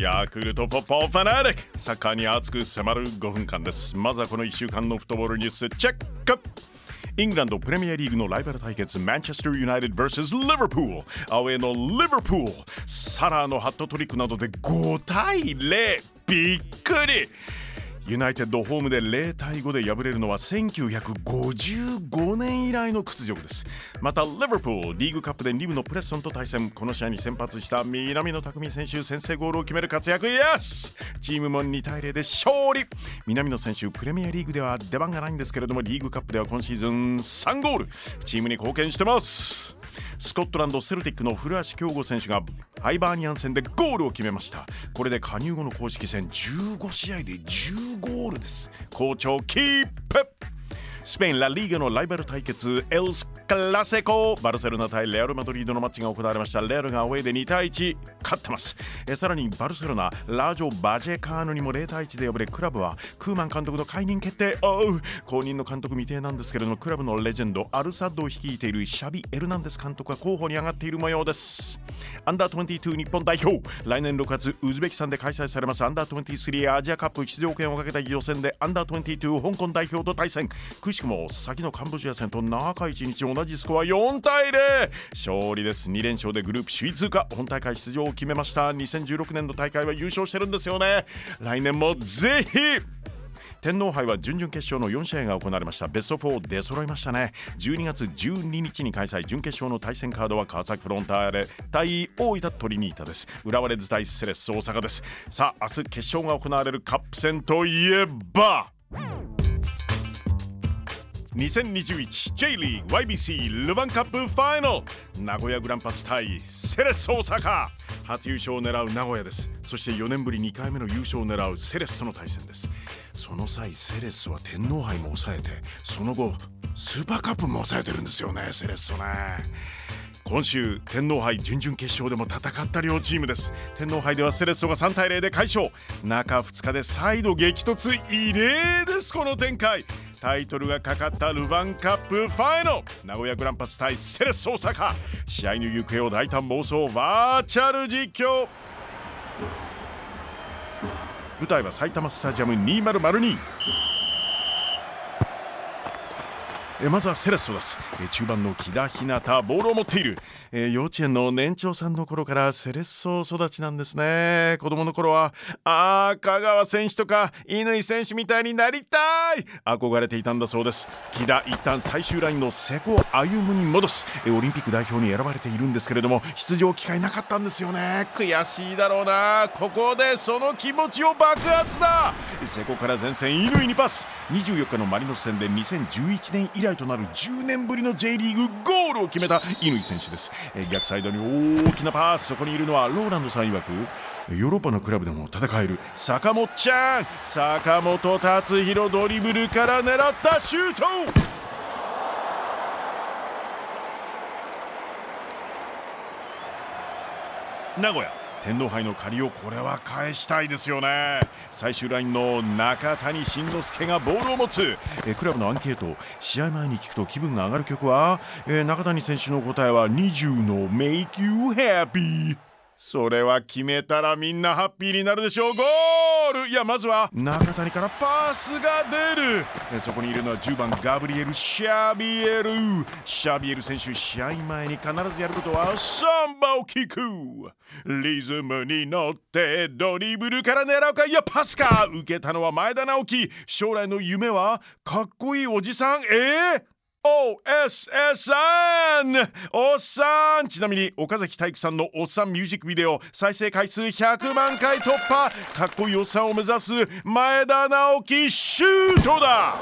ヤクルトポッポファナリック。サッカーに熱く迫る5分間です。まずはこの1週間のフットボールニュースチェック。イングランドプレミアリーグのライバル対決マンチェスター・ユナイテッド vs リバプールアウェーのリバプールサラーのハットトリックなどで5対0びっくり。ユナイテッドホームで0対5で敗れるのは1955年以来の屈辱です。またリバプールリーグカップで2部のプレッソンと対戦。この試合に先発した南野拓実選手先制ゴールを決める活躍。イエスチームも2対0で勝利。南野選手プレミアリーグでは出番がないんですけれどもリーグカップでは今シーズン3ゴール。チームに貢献してます。スコットランドセルティックの古橋京吾選手がハイバーニアン戦でゴールを決めました。これで加入後の公式戦15試合で10ゴールです。好調キープ！スペイン・ラ・リーガのライバル対決エルスクラセコバルセロナ対レアル・マドリードのマッチが行われました。レアルがアウェイで2対1勝ってます。えさらにバルセロナラジョ・バジェカーノにも0対1で敗れクラブはクーマン監督の解任決定。おう後任の監督未定なんですけれどもクラブのレジェンドアルサッドを率いているシャビ・エルナンデス監督が候補に上がっている模様です。アンダー22日本代表。来年6月ウズベキスタンで開催されます。アンダー23アジアカップ。出場権をかけた予選で。アンダー22香港代表と対戦。くしくも先のカンボジア戦と中1日同じスコア。4対0勝利です。2連勝でグループ首位通過。本大会出場を決めました。2016年の大会は優勝してるんですよね。来年もぜひ天皇杯は準々決勝の4試合が行われました。ベスト4出揃いましたね。12月12日に開催準決勝の対戦カードは川崎フロンターレ対大分トリニータです。浦和レッズ対セレッソ大阪です。さあ明日決勝が行われるカップ戦といえば 2021J リーグ YBC ルヴァンカップファイナル名古屋グランパス対セレッソ大阪。初優勝を狙う名古屋です。そして4年ぶり2回目の優勝を狙うセレッソの対戦です。その際セレッソは天皇杯も抑えてその後スーパーカップも抑えてるんですよねセレッソね。今週天皇杯準々決勝でも戦った両チームです。天皇杯ではセレッソが3対0で快勝。中2日で再度激突異例ですこの展開。タイトルがかかったルヴァンカップファイナル。名古屋グランパス対セレッソ大阪。試合の行方を大胆妄想バーチャル実況。舞台は埼玉スタジアム2002えまずはセレッソです、え中盤の木田ひなたボールを持っている、え幼稚園の年長さんの頃からセレッソ育ちなんですね。子供の頃はあー香川選手とか乾選手みたいになりたい。憧れていたんだそうです。木田一旦最終ラインの瀬古歩夢に戻す、えオリンピック代表に選ばれているんですけれども出場機会なかったんですよね。悔しいだろうな。ここでその気持ちを爆発だ。瀬古から前線乾にパス。24日のマリノス戦で2011年以来となる10年ぶりの J リーグゴールを決めた乾選手です、えー逆サイドに大きなパス。そこにいるのはローランドさん曰くヨーロッパのクラブでも戦える。坂本ちゃん。坂本達弘ドリブルから狙った。シュート。名古屋。天皇杯の借りをこれは返したいですよね。最終ラインの中谷慎之介がボールを持つ。えクラブのアンケート試合前に聞くと気分が上がる曲は？え中谷選手の答えは20の Make You Happy それは決めたらみんなハッピーになるでしょう。ゴール。いやまずは中谷からパスが出る。そこにいるのは10番ガブリエル・シャビエル。シャビエル選手試合前に必ずやることはサンバをキく。リズムに乗ってドリブルから狙うか。いやパスか。受けたのは前田直樹。将来の夢はかっこいいおじさん。えー OSSN! おっさん。ちなみに岡崎体育さんのおっさんミュージックビデオ再生回数100万回突破。かっこいいおっさんを目指す前田直樹シュートだ。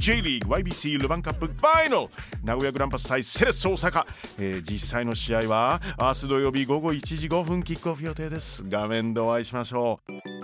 J リーグ YBC ルヴァンカップファイナル名古屋グランパス対セレッソ大阪、えー実際の試合は明日土曜日午後1時5分キックオフ予定です。画面でお会いしましょう。